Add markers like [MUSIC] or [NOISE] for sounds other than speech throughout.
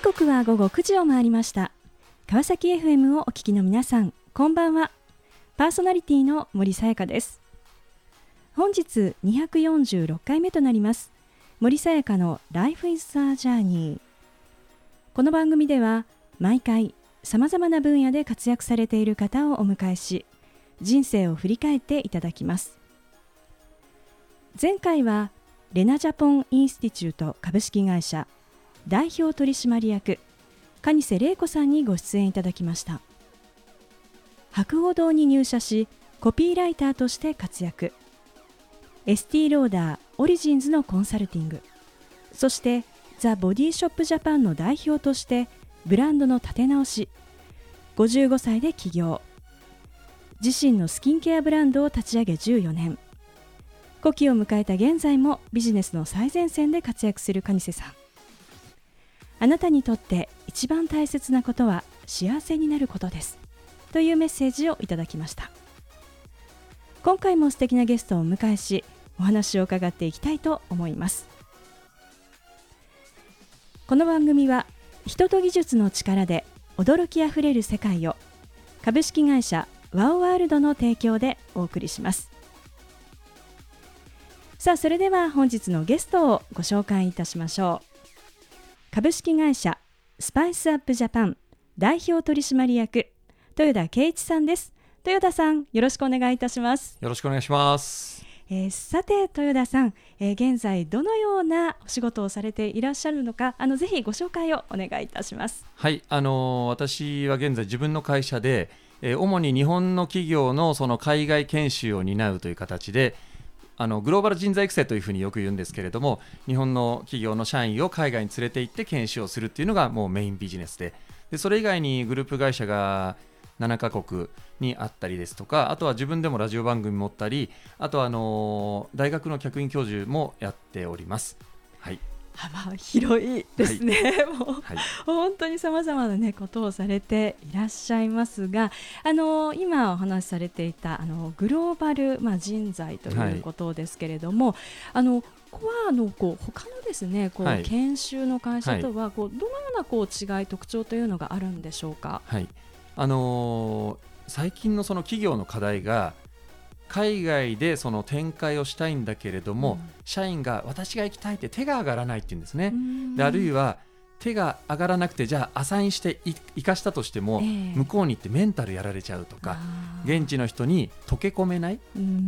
時刻は午後9時を回りました。川崎 FM をお聞きの皆さんこんばんは。パーソナリティの森さやかです。本日246回目となります。森さやかの Life is a Journey この番組では毎回さまざまな分野で活躍されている方をお迎えし人生を振り返っていただきます。前回はレナジャポンインスティチュート株式会社代表取締役蟹瀬玲子さんにご出演いただきました。博報堂に入社しコピーライターとして活躍。ST ローダーオリジンズのコンサルティング。そしてザ・ボディショップジャパンの代表としてブランドの立て直し。55歳で起業。自身のスキンケアブランドを立ち上げ14年。古希を迎えた現在もビジネスの最前線で活躍する蟹瀬さん。あなたにとって一番大切なことは幸せになることです。というメッセージをいただきました。今回も素敵なゲストをお迎えしお話を伺っていきたいと思います。この番組は人と技術の力で驚きあふれる世界を株式会社ワオワールドの提供でお送りします。さあそれでは本日のゲストをご紹介いたしましょう。株式会社スパイスアップジャパン代表取締役豊田圭一さんです。豊田さんよろしくお願いいたします。よろしくお願いします。えー、さて豊田さん、えー、現在どのようなお仕事をされていらっしゃるのかあのぜひご紹介をお願いいたします。はいあのー、私は現在自分の会社で、えー、主に日本の企業のその海外研修を担うという形であのグローバル人材育成というふうによく言うんですけれども日本の企業の社員を海外に連れて行って研修をするっていうのがもうメインビジネスででそれ以外にグループ会社が7カ国にあったりですとかあとは自分でもラジオ番組持ったりあとはあの大学の客員教授もやっております。はい幅広いですね、はい、[LAUGHS] もう、はい、本当にさまざまな、ね、ことをされていらっしゃいますがあの今お話しされていたあのグローバル、まあ、人材ということですけれども、はい、あのここはあのこう他のですねこう、研修の会社とはこうどのようなこう違い特徴というのがあるんでしょうか。はい。あのー、最近のその企業の課題が海外でその展開をしたいんだけれども、うん、社員が私が行きたいって手が上がらないって言うんですね。であるいは手が上がらなくてじゃあアサインして生かしたとしても、えー、向こうに行ってメンタルやられちゃうとか現地の人に溶け込めない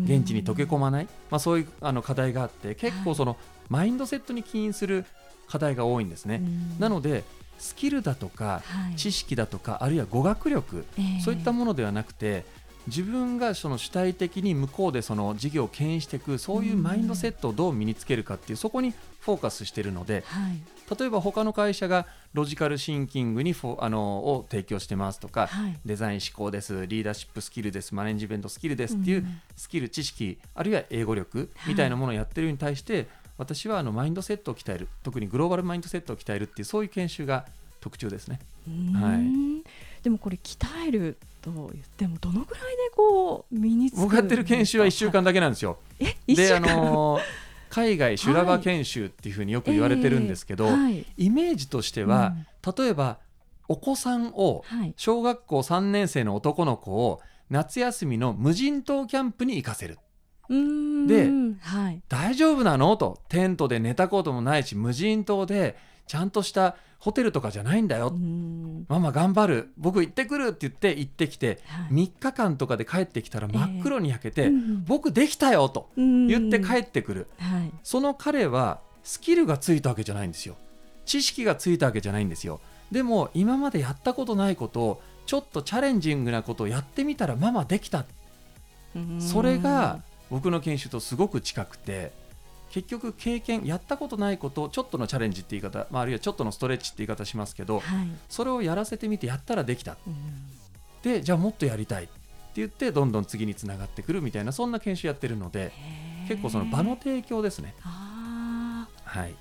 現地に溶け込まない、まあ、そういうあの課題があって結構その、マインドセットに起因する課題が多いんですね。なのでスキルだとか、知識だとかあるいは語学力、えー、そういったものではなくて自分がその主体的に向こうでその事業を牽引していくそういうマインドセットをどう身につけるかっていうそこにフォーカスしているので、はい、例えば他の会社がロジカルシンキングにフォあのを提供してますとか、はい、デザイン思考ですリーダーシップスキルですマネジメントスキルですっていうスキル知識あるいは英語力みたいなものをやってるに対して、はい、私はあのマインドセットを鍛える特にグローバルマインドセットを鍛えるっていうそういう研修が特徴ですね。はい、でもこれ鍛えると言ってもどのぐらいでこう身につく僕やってる研修は1週間だけなんですよ。えであの海外修羅場研修っていうふうによく言われてるんですけど、はい。えーはい、イメージとしては、うん、例えばお子さんを小学校3年生の男の子を夏休みの無人島キャンプに行かせる。で、はい、大丈夫なの？とテントで寝たこともないし無人島でちゃんとしたホテルとかじゃないんだよ、ママ頑張る。僕行ってくるって言って行ってきて、はい、3日間とかで帰ってきたら真っ黒に焼けて、えー、僕できたよと言って帰ってくる、はい、その彼はスキルがついたわけじゃないんですよ。知識がついたわけじゃないんですよ。でも今までやったことないことをちょっとチャレンジングなことをやってみたらママできた。それが僕の研修とすごく近くて結局経験やったことないことちょっとのチャレンジって言い方、まあ、あるいはちょっとのストレッチって言い方しますけど、はい、それをやらせてみてやったらできた、う。ん、でじゃあもっとやりたいって言ってどんどん次につながってくるみたいなそんな研修やってるので結構その場の提供ですね。はい、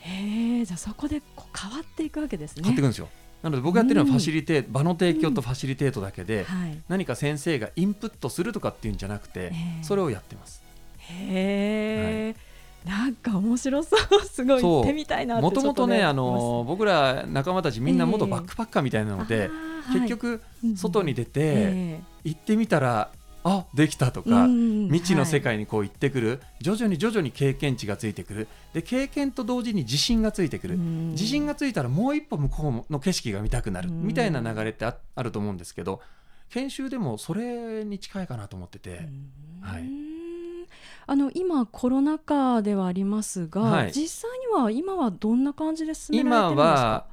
へえじゃあそこでこう変わっていくわけですね。変わっていくんですよ。なので僕やってるのはファシリテ、うん、場の提供とファシリテートだけで、うんはい、何か先生がインプットするとかっていうんじゃなくてそれをやってます。へえ、はいなんか面白そう。すごい。行ってみたいなもともとねあの僕ら仲間たちみんな元バックパッカーみたいなので、えー、結局外に出て行ってみたら、あできたとか、未知の世界にこう行ってくる、はい、徐々に徐々に経験値がついてくる。で経験と同時に自信がついてくる。自信がついたらもう一歩向こうの景色が見たくなる。みたいな流れってああると思うんですけど研修でもそれに近いかなと思ってて。はいあの今コロナ禍ではありますが、はい、実際には今はどんな感じで進められてるんですか？今は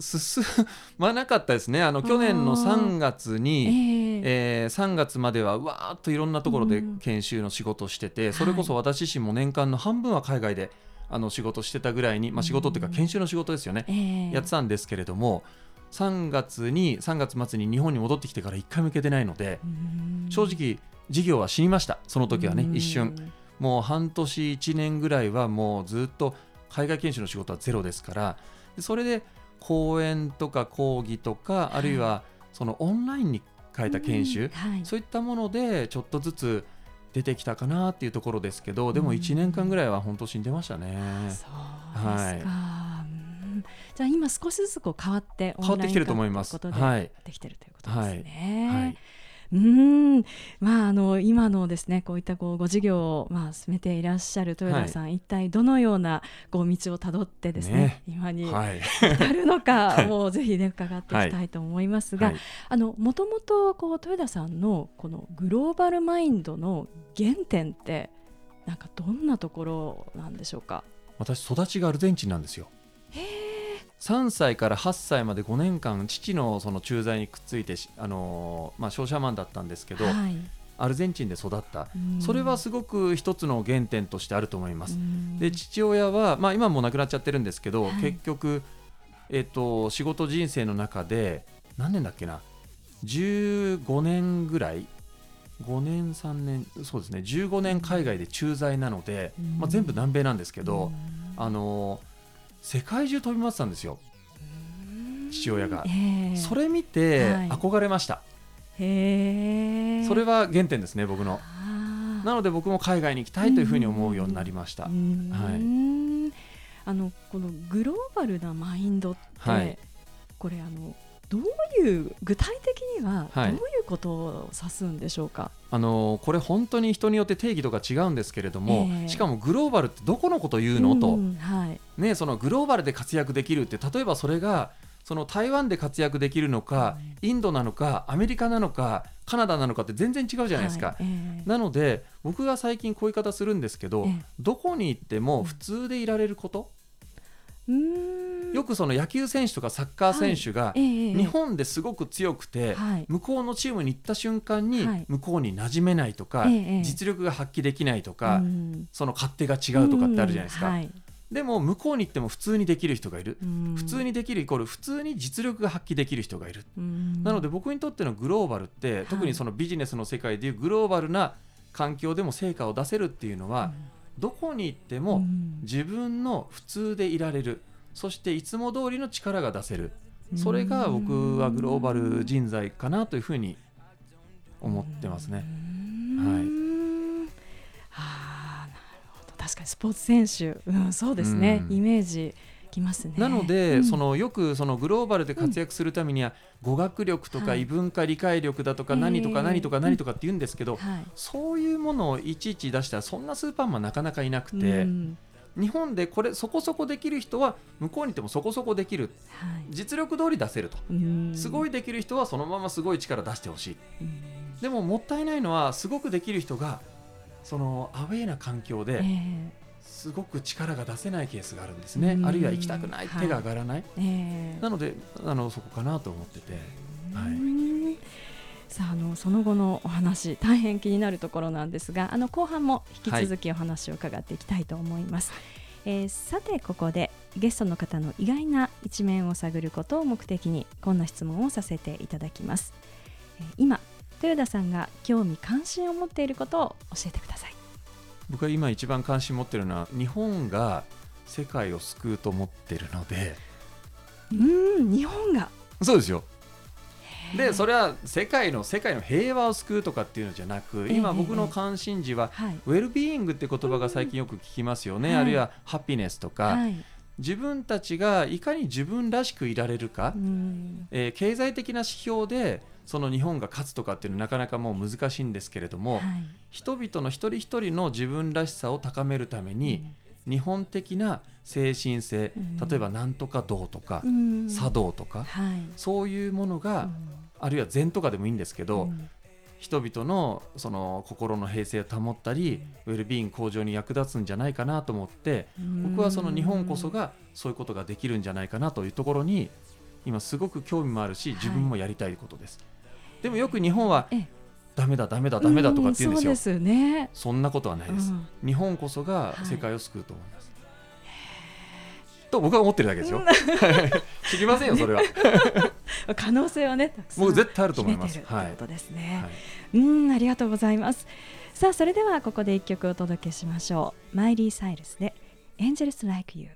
進 [LAUGHS] まなかったですね。あの去年の3月に、えー、えー、3月まではわーっといろんなところで研修の仕事をしてて、うん、それこそ私自身も年間の半分は海外であの仕事してたぐらいに、まあ、仕事っていうか研修の仕事ですよね、うん、やってたんですけれども3月に3月末に日本に戻ってきてから1回も行けてないので、うん、正直事業は死にました。その時はね一瞬。もう半年1年ぐらいはもうずっと海外研修の仕事はゼロですから。それで講演とか講義とか、あるいはそのオンラインに変えた研修、はい、そういったものでちょっとずつ出てきたかなっていうところですけど、でも1年間ぐらいは本当死んでましたね。はい、じゃあ今少しずつこう変わって変わってきてると思います。はい、できてるということですね。はい、はいうん。まああの今のですねこういったこうご事業をまあ進めていらっしゃる豊田さん、はい、一体どのようなこう道をたどってですね、ね、今に至るのか、[LAUGHS] はい、もうぜひね伺っていきたいと思いますが、はい、あのもともとこう豊田さんのこのグローバルマインドの原点ってなんかどんなところなんでしょうか？私育ちがアルゼンチンなんですよ。へえ3歳から8歳まで5年間父のその駐在にくっついてあの、まあ、商社マンだったんですけど、はい、アルゼンチンで育った。それはすごく一つの原点としてあると思います。で父親は、まあ、今も亡くなっちゃってるんですけど、はい、結局、えっと、仕事人生の中で何年だっけな？15年ぐらい？5年3年？そうですね。15年海外で駐在なので、まあ、全部南米なんですけどあの世界中飛び回ってたんですよ。父親が、えー、それ見て憧れました、はい、それは原点ですね僕の。なので僕も海外に行きたいというふうに思うようになりました、はい、あのこのグローバルなマインドって、はい、これあのどういう具体的にはどういうことを指すんでしょうか、はい、あのこれ本当に人によって定義とか違うんですけれども、えー、しかもグローバルってどこのことを言うの、と、はい。ね、そのグローバルで活躍できるって例えばそれがその台湾で活躍できるのか、インドなのかアメリカなのかカナダなのかって全然違うじゃないですか、はいえー、なので僕が最近こういう言い方するんですけど、えー、どこに行っても普通でいられること、よくその野球選手とかサッカー選手が日本ですごく強くて向こうのチームに行った瞬間に向こうに馴染めないとか実力が発揮できないとかその勝手が違うとかってあるじゃないですか。でも向こうに行っても普通にできる人がいる。普通にできるイコール普通に実力が発揮できる人がいる。なので僕にとってのグローバルって特にそのビジネスの世界でいうグローバルな環境でも成果を出せるっていうのはどこに行っても自分の普通でいられる。そしていつも通りの力が出せる。それが僕はグローバル人材かなというふうに思ってますね。はい。あなるほど。確かにスポーツ選手、うん、そうですね、イメージきますね。なので、うん、そのよくそのグローバルで活躍するためには、語学力とか異文化理解力だとか何とか何とか何とかって言うんですけど、そういうものをいちいち出したらそんなスーパーマンなかなかいなくて、日本でこれそこそこできる人は向こうにいてもそこそこできる、はい、実力通り出せると。すごいできる人はそのまますごい力出してほしい。でももったいないのはすごくできる人がそのアウェーな環境で、すごく力が出せないケースがあるんですね、あるいは行きたくない、手が上がらない、えー、なのであのそこかなと思ってて。はい。さああのその後のお話大変気になるところなんですがあの後半も引き続きお話を伺っていきたいと思います、はい、えー、さてここでゲストの方の意外な一面を探ることを目的にこんな質問をさせていただきます、えー、今豊田さんが興味関心を持っていることを教えてください僕は今一番関心持っているのは日本が世界を救うと思っているので。うん日本が。そうですよ。でそれは世界の世界の平和を救うとかっていうのじゃなく今僕の関心事は、ウェルビーイングって言葉が最近よく聞きますよね、あるいはハピネスとか、自分たちがいかに自分らしくいられるか、えー、経済的な指標でその日本が勝つとかっていうのはなかなかもう難しいんですけれども、はい、人々の一人一人の自分らしさを高めるために、日本的な精神性、例えばなんとか道とか、茶道とか、はい、そういうものが、あるいは禅とかでもいいんですけど、人々のその心の平静を保ったり、ウェルビーイング向上に役立つんじゃないかなと思って僕はその日本こそがそういうことができるんじゃないかなというところに今すごく興味もあるし自分もやりたいことです。はい、でもよく日本はダメだダメだダメだとかって言うんですよ。そね、そんなことはないです、うん、日本こそが世界を救うと思います。と僕は思ってるだけですよ。[LAUGHS] 知りませんよそれは。[LAUGHS] 可能性はねたくさん絶対あると思います。はい。ことですね。はい、うんありがとうございます。さあそれではここで一曲お届けしましょう。マイリー・サイルスで Angels Like You。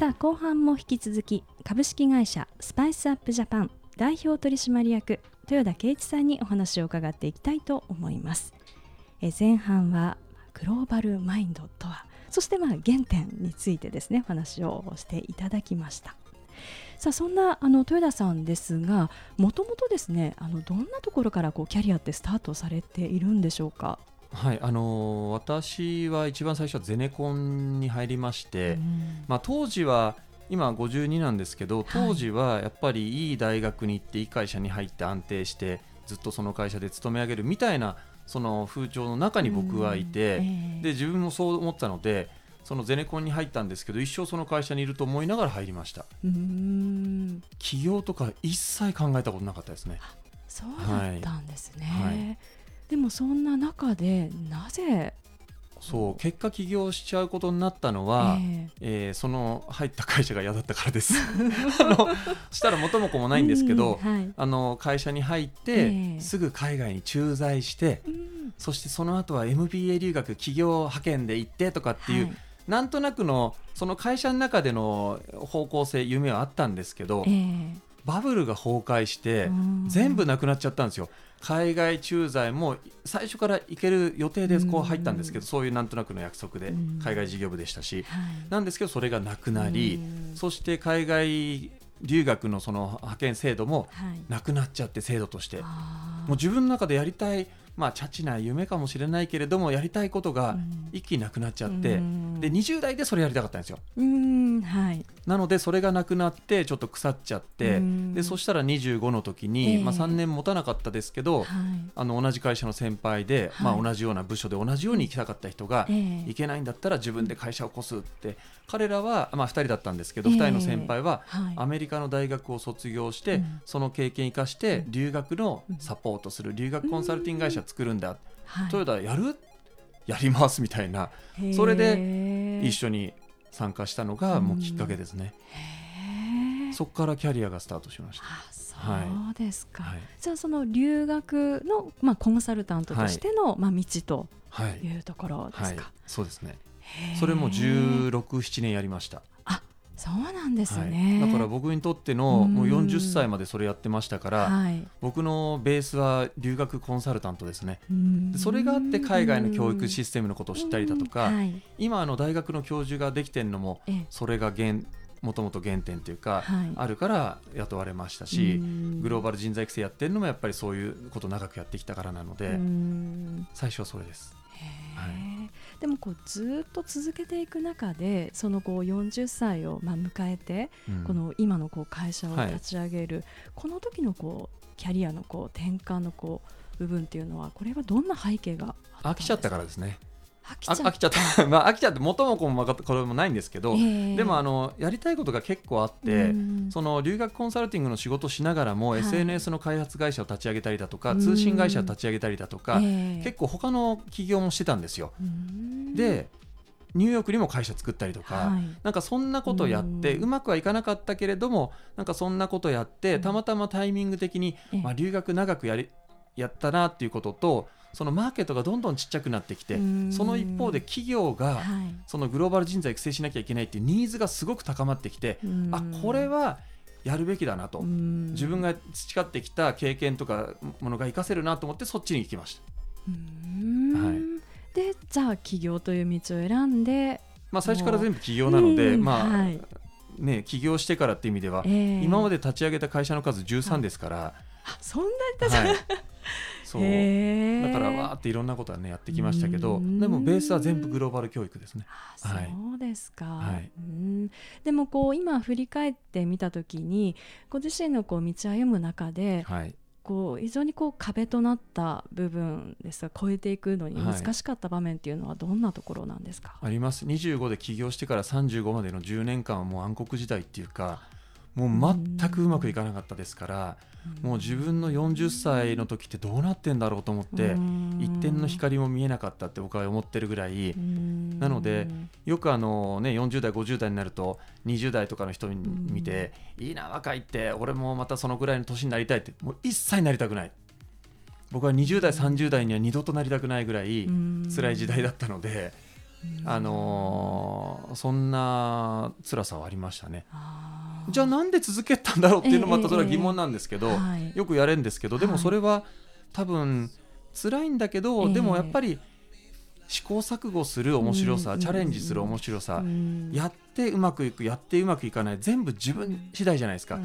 さあ後半も引き続き株式会社スパイスアップジャパン代表取締役豊田圭一さんにお話を伺っていきたいと思います。え前半はグローバルマインドとはそしてまあ原点についてですねお話をしていただきました。さあそんなあの豊田さんですがもともとですねあのどんなところからこうキャリアってスタートされているんでしょうか？はいあのー、私は一番最初はゼネコンに入りまして、うん、まあ、当時は今52なんですけど当時はやっぱりいい大学に行っていい会社に入って安定してずっとその会社で勤め上げるみたいなその風潮の中に僕はいて、うん。えー、で自分もそう思ったのでそのゼネコンに入ったんですけど一生その会社にいると思いながら入りました。起業とか一切考えたことなかったですね。そうだったんですね、はい。はいでもそんな中でなぜ？そう結果起業しちゃうことになったのは、えー、えー、その入った会社が嫌だったからです。[LAUGHS] あのしたら元も子もないんですけど、うんはい、あの会社に入って、えー、すぐ海外に駐在して、うん、そしてその後は MBA 留学企業派遣で行ってとかっていう、はい、なんとなくのその会社の中での方向性夢はあったんですけど、えー、バブルが崩壊して全部なくなっちゃったんですよ。海外駐在も最初から行ける予定でこう入ったんですけど、そういうなんとなくの約束で海外事業部でしたし、なんですけどそれがなくなり、そして海外留学のその派遣制度もなくなっちゃって制度として、もう自分の中でやりたいまあ、チャチな夢かもしれないけれどもやりたいことが一気になくなっちゃって、うん、で20代でそれやりたかったんですよ。はい、なのでそれがなくなってちょっと腐っちゃって、でそしたら25の時に、えー、まあ、3年持たなかったですけど、はい、あの同じ会社の先輩で、はい、まあ、同じような部署で同じように行きたかった人が、えー、行けないんだったら自分で会社を起こすって彼らは、まあ、2人だったんですけど、えー、2人の先輩は、アメリカの大学を卒業して、その経験生かして留学のサポートする留学コンサルティング会社作るんだ、はい、トヨタやる？やりますみたいな。それで一緒に参加したのがもうきっかけですね。そこからキャリアがスタートしました。そうですか。はい、じゃあその留学のまあコンサルタントとしての、はい、まあ道とい。うところですか。はい、そうですね。それも16、7年やりました。そうなんですね、はい、だから僕にとってのもう40歳までそれやってましたから、はい、僕のベースは留学コンサルタントですね。それがあって海外の教育システムのことを知ったりだとか、はい、今の大学の教授ができてるのもそれが原もともと原点というか、あるから雇われましたしグローバル人材育成やってるのもやっぱりそういうことを長くやってきたからなので最初はそれです。はい、でもこうずっと続けていく中でそのこう40歳をまあ迎えて、うん、この今のこう会社を立ち上げる、はい、この時のこうキャリアのこう転換のこう部分っていうのはこれはどんな背景が飽きちゃったからですね。飽きちゃった。[LAUGHS] まあ飽きちゃって元も子もこれもないんですけど、えー、でもあのやりたいことが結構あって、その留学コンサルティングの仕事しながらも、はい、SNS の開発会社を立ち上げたりだとか通信会社を立ち上げたりだとか、結構他の起業もしてたんですよ。でニューヨークにも会社作ったりとか、はい、なんかそんなことやってうまくはいかなかったけれどもなんかそんなことやってたまたまタイミング的に、まあ、留学長くやりやったなっていうこととそのマーケットがどんどんちっちゃくなってきてその一方で企業がそのグローバル人材育成しなきゃいけないっていうニーズがすごく高まってきてあこれはやるべきだなと。自分が培ってきた経験とかものが活かせるなと思ってそっちに行きました。はい、でじゃあ起業という道を選んで、まあ、最初から全部起業なので、まあ、はい、ね、起業してからっていう意味では、えー、今まで立ち上げた会社の数13ですから、はい、そんなに、はい、[LAUGHS] そう。だからわーっていろんなことはねやってきましたけどでもベースは全部グローバル教育ですね。そうですか、はい、うん。でもこう今振り返ってみた時にご自身のこう道歩む中で、はい、こう非常にこう壁となった部分ですが超えていくのに難しかった場面っていうのはどんなところなんですか、はい、あります25で起業してから35までの10年間はもう暗黒時代っていうかもう全くうまくいかなかったですから、もう自分の40歳の時ってどうなってんだろうと思って、一点の光も見えなかったって僕は思ってるぐらい、なのでよくあの、ね、40代50代になると20代とかの人見て、いいな若いって俺もまたそのぐらいの年になりたいってもう一切なりたくない。僕は20代30代には二度となりたくないぐらい辛い時代だったので、あのー、そんな辛さはありましたね。じゃあなんで続けたんだろうっていうのもまたそれは疑問なんですけど、えーはい、よくやれるんですけどでもそれは多分辛いんだけど、はい、でもやっぱり試行錯誤する面白さ、チャレンジする面白さ、やってうまくいくやってうまくいかない全部自分次第じゃないですか、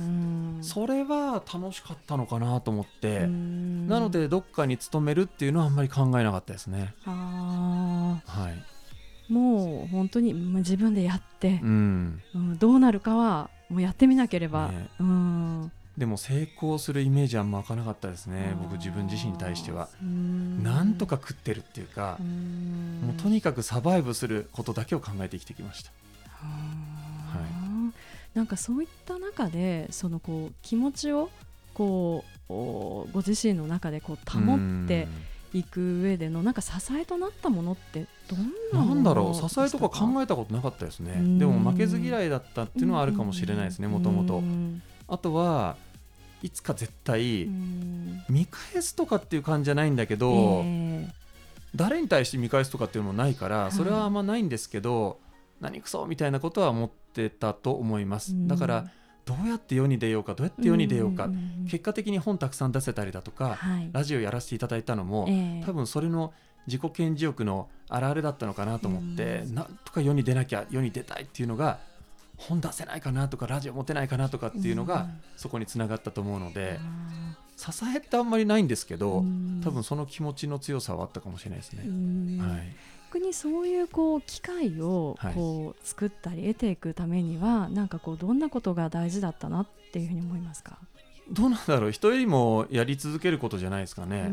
それは楽しかったのかなと思って、なのでどっかに勤めるっていうのはあんまり考えなかったですね。はいもう本当に自分でやって、うん、うん、どうなるかはもうやってみなければ、ね、うん、でも成功するイメージはあんま開かなかったですね僕自分自身に対しては。なんとか食ってるっていうかもうとにかくサバイブすることだけを考えて生きてきました。はい、なんかそういった中でそのこう気持ちをこうご自身の中でこう保っていく上でのなんか支えとなったものってどんななんだろう支えとか考えたことなかったですね。でも負けず嫌いだったっていうのはあるかもしれないですねもともとあとはいつか絶対見返すとかっていう感じじゃないんだけど、えー、誰に対して見返すとかっていうのもないからそれはあんまないんですけど、はい、何くそみたいなことは思ってたと思います。だからどうやって世に出ようかどうやって世に出ようか、結果的に本たくさん出せたりだとか、はい、ラジオやらせていただいたのも、えー、多分それの自己顕示欲のあるあるだったのかなと思って、うん、なんとか世に出なきゃ世に出たいっていうのが本出せないかなとかラジオ持てないかなとかっていうのが、そこにつながったと思うので、支えってあんまりないんですけど、多分その気持ちの強さはあったかもしれないですね。はい逆にそういうこう機会をこう作ったり得ていくためには、はい、なんかこうどんなことが大事だったなっていうふうに思いますか？どうなんだろう。人よりもやり続けることじゃないですかね。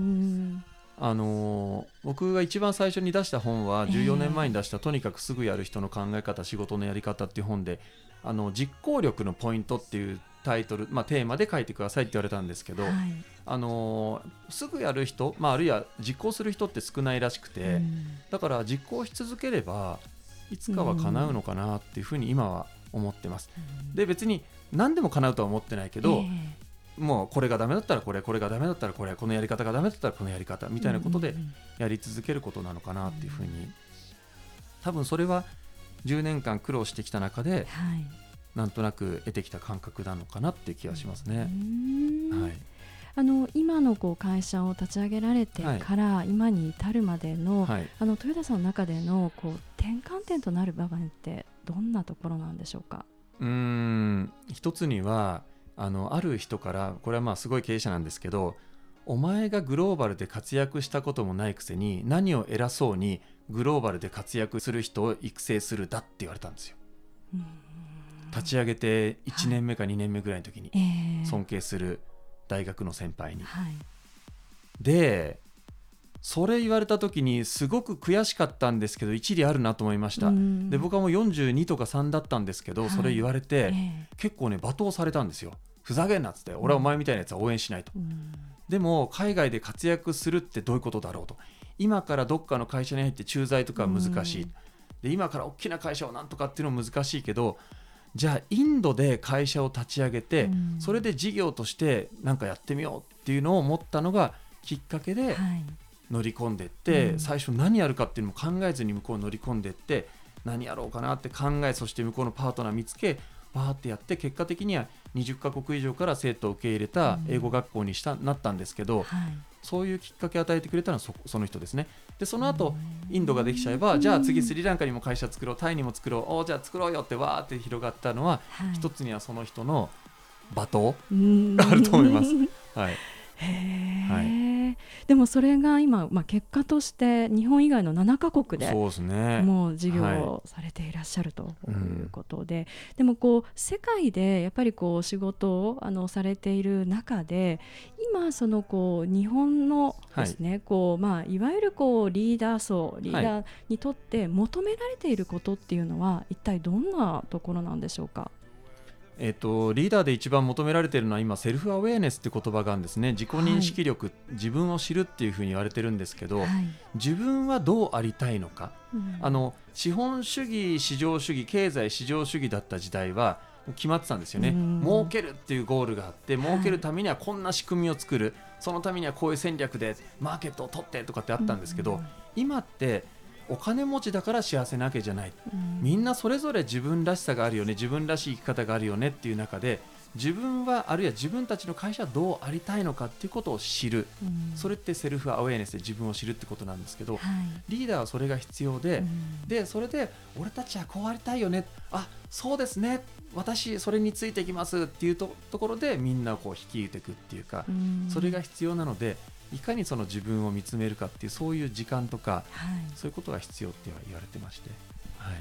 あの僕が一番最初に出した本は14年前に出した、とにかくすぐやる人の考え方仕事のやり方っていう本であの実行力のポイントっていうタイトル、まあ、テーマで書いてくださいって言われたんですけど、はい、あのすぐやる人、まあ、あるいは実行する人って少ないらしくて、うん、だから実行し続ければいつかは叶うのかなっていうふうに今は思ってます。うん、で別に何でも叶うとは思ってないけど、えー、もうこれがダメだったらこれこれがダメだったらこれこのやり方がダメだったらこのやり方みたいなことでやり続けることなのかなっていうふうに。多分それは10年間苦労してきた中で、はい、なんとなく得てきた感覚なのかなっていう気がしますね。はい、あの今のこう会社を立ち上げられてから今に至るまでの、はい、あの豊田さんの中でのこう転換点となる場面ってどんなところなんでしょうか？うん。一つにはあのある人からこれはまあすごい経営者なんですけどお前がグローバルで活躍したこともないくせに何を偉そうにグローバルで活躍する人を育成するだって言われたんですよ。立ち上げて1年目か2年目ぐらいの時に尊敬する大学の先輩に。はい、でそれ言われた時にすごく悔しかったんですけど一理あるなと思いました。で僕はもう42とか3だったんですけど、はい、それ言われて、えー、結構ね罵倒されたんですよ。ふざけんなっつって俺はお前みたいなやつは応援しないと、でも海外で活躍するってどういうことだろうと。今からどっかの会社に入って駐在とか難しい、で今から大きな会社をなんとかっていうのも難しいけどじゃあインドで会社を立ち上げて、それで事業として何かやってみようっていうのを思ったのがきっかけで乗り込んでって、最初何やるかっていうのも考えずに向こう乗り込んでって何やろうかなって考えそして向こうのパートナー見つけバーってやって結果的には20カ国以上から生徒を受け入れた英語学校にした、なったんですけど、はい、そういうきっかけを与えてくれたのはそその人ですね。でその後インドができちゃえばじゃあ次スリランカにも会社作ろうタイにも作ろうおじゃあ作ろうよってわーって広がったのは、はい、一つにはその人の罵倒があると思います。はいはい、でもそれが今、まあ、結果として日本以外の7か国でもう事業をされていらっしゃるとい。うことで、はいうん、でもこう世界でやっぱりこう仕事をあのされている中で今そのこう日本のですね、はい。こうまあ、いわゆるこうリーダー層リーダーにとって求められていることっていうのは一体どんなところなんでしょうか？えっと、リーダーで一番求められているのは今セルフアウェアネスって言葉があるんですね。自己認識力、はい、自分を知るっていうふうに言われてるんですけど、はい、自分はどうありたいのか、うん、あの資本主義市場主義経済市場主義だった時代は決まってたんですよね、うん、儲けるっていうゴールがあって儲けるためにはこんな仕組みを作る、はい、そのためにはこういう戦略でマーケットを取ってとかってあったんですけど、うん、今ってお金持ちだから幸せなわけじゃない、うん、みんなそれぞれ自分らしさがあるよね。自分らしい生き方があるよねっていう中で自分はあるいは自分たちの会社はどうありたいのかっていうことを知る、うん、それってセルフアウェイネスで自分を知るってことなんですけど、はい、リーダーはそれが必要で、うん、でそれで俺たちはこうありたいよね。あそうですね。私それについていきますっていうところでみんなをこう率いていくっていうか、うん、それが必要なのでいかにその自分を見つめるかっていうそういう時間とか、はい、そういうことが必要って言われてまして。はい。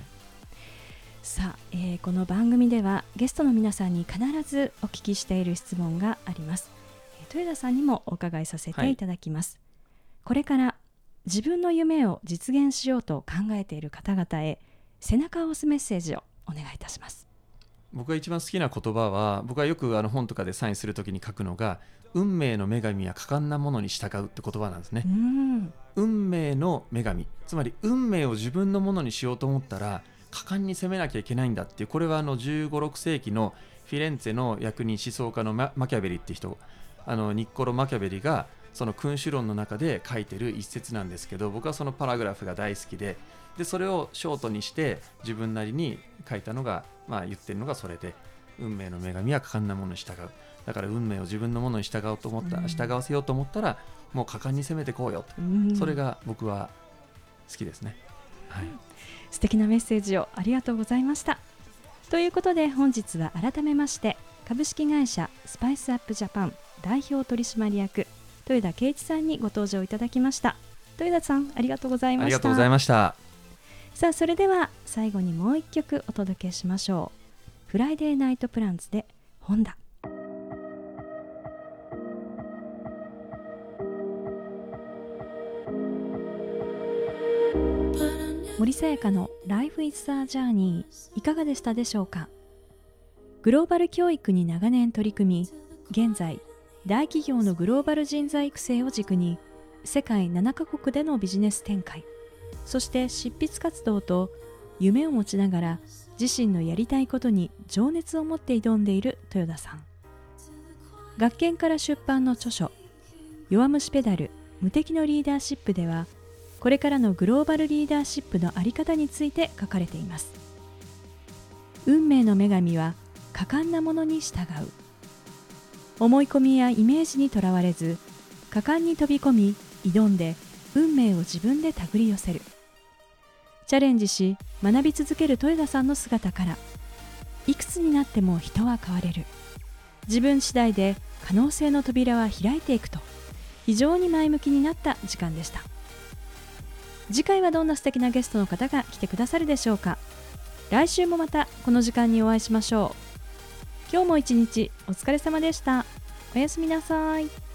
さあ、えー、この番組ではゲストの皆さんに必ずお聞きしている質問があります、えー、豊田さんにもお伺いさせてい。ただきます、はい、これから自分の夢を実現しようと考えている方々へ背中を押すメッセージをお願いいたします。僕が一番好きな言葉は僕はよくあの本とかでサインするときに書くのが運命の女神は果敢なものに従うって言葉なんですね、うん、運命の女神。つまり運命を自分のものにしようと思ったら果敢に攻めなきゃいけないんだっていう。これはあの15、6世紀のフィレンツェの役人思想家のマキャベリって人。あのニッコロ・マキャベリがその君主論の中で書いてる一節なんですけど僕はそのパラグラフが大好きででそれをショートにして自分なりに書いたのが、まあ、言ってるのがそれで運命の女神は果敢なものに従うだから運命を自分のものに従おうと思った、うん、従わせようと思ったらもう果敢に攻めてこうよと、うん、それが僕は好きですね、はい、素敵なメッセージをありがとうございました。ということで本日は改めまして株式会社スパイスアップジャパン代表取締役豊田圭一さんにご登場いただきました。豊田さんありがとうございました。ありがとうございました。さあそれでは最後にもう一曲お届けしましょう。フライデーナイトプランズでホンダ森さやかの Life is a Journey いかがでしたでしょうか？グローバル教育に長年取り組み現在大企業のグローバル人材育成を軸に世界7カ国でのビジネス展開そして執筆活動と夢を持ちながら自身のやりたいことに情熱を持って挑んでいる豊田さん。学研から出版の著書「弱虫ペダル無敵のリーダーシップ」ではこれからのグローバルリーダーシップの在り方について書かれています。運命の女神は果敢なものに従う。思い込みやイメージにとらわれず果敢に飛び込み挑んで運命を自分で手繰り寄せる。チャレンジし学び続ける豊田さんの姿からいくつになっても人は変われる。自分次第で可能性の扉は開いていくと非常に前向きになった時間でした。次回はどんな素敵なゲストの方が来てくださるでしょうか。来週もまたこの時間にお会いしましょう。今日も一日お疲れ様でした。おやすみなさい。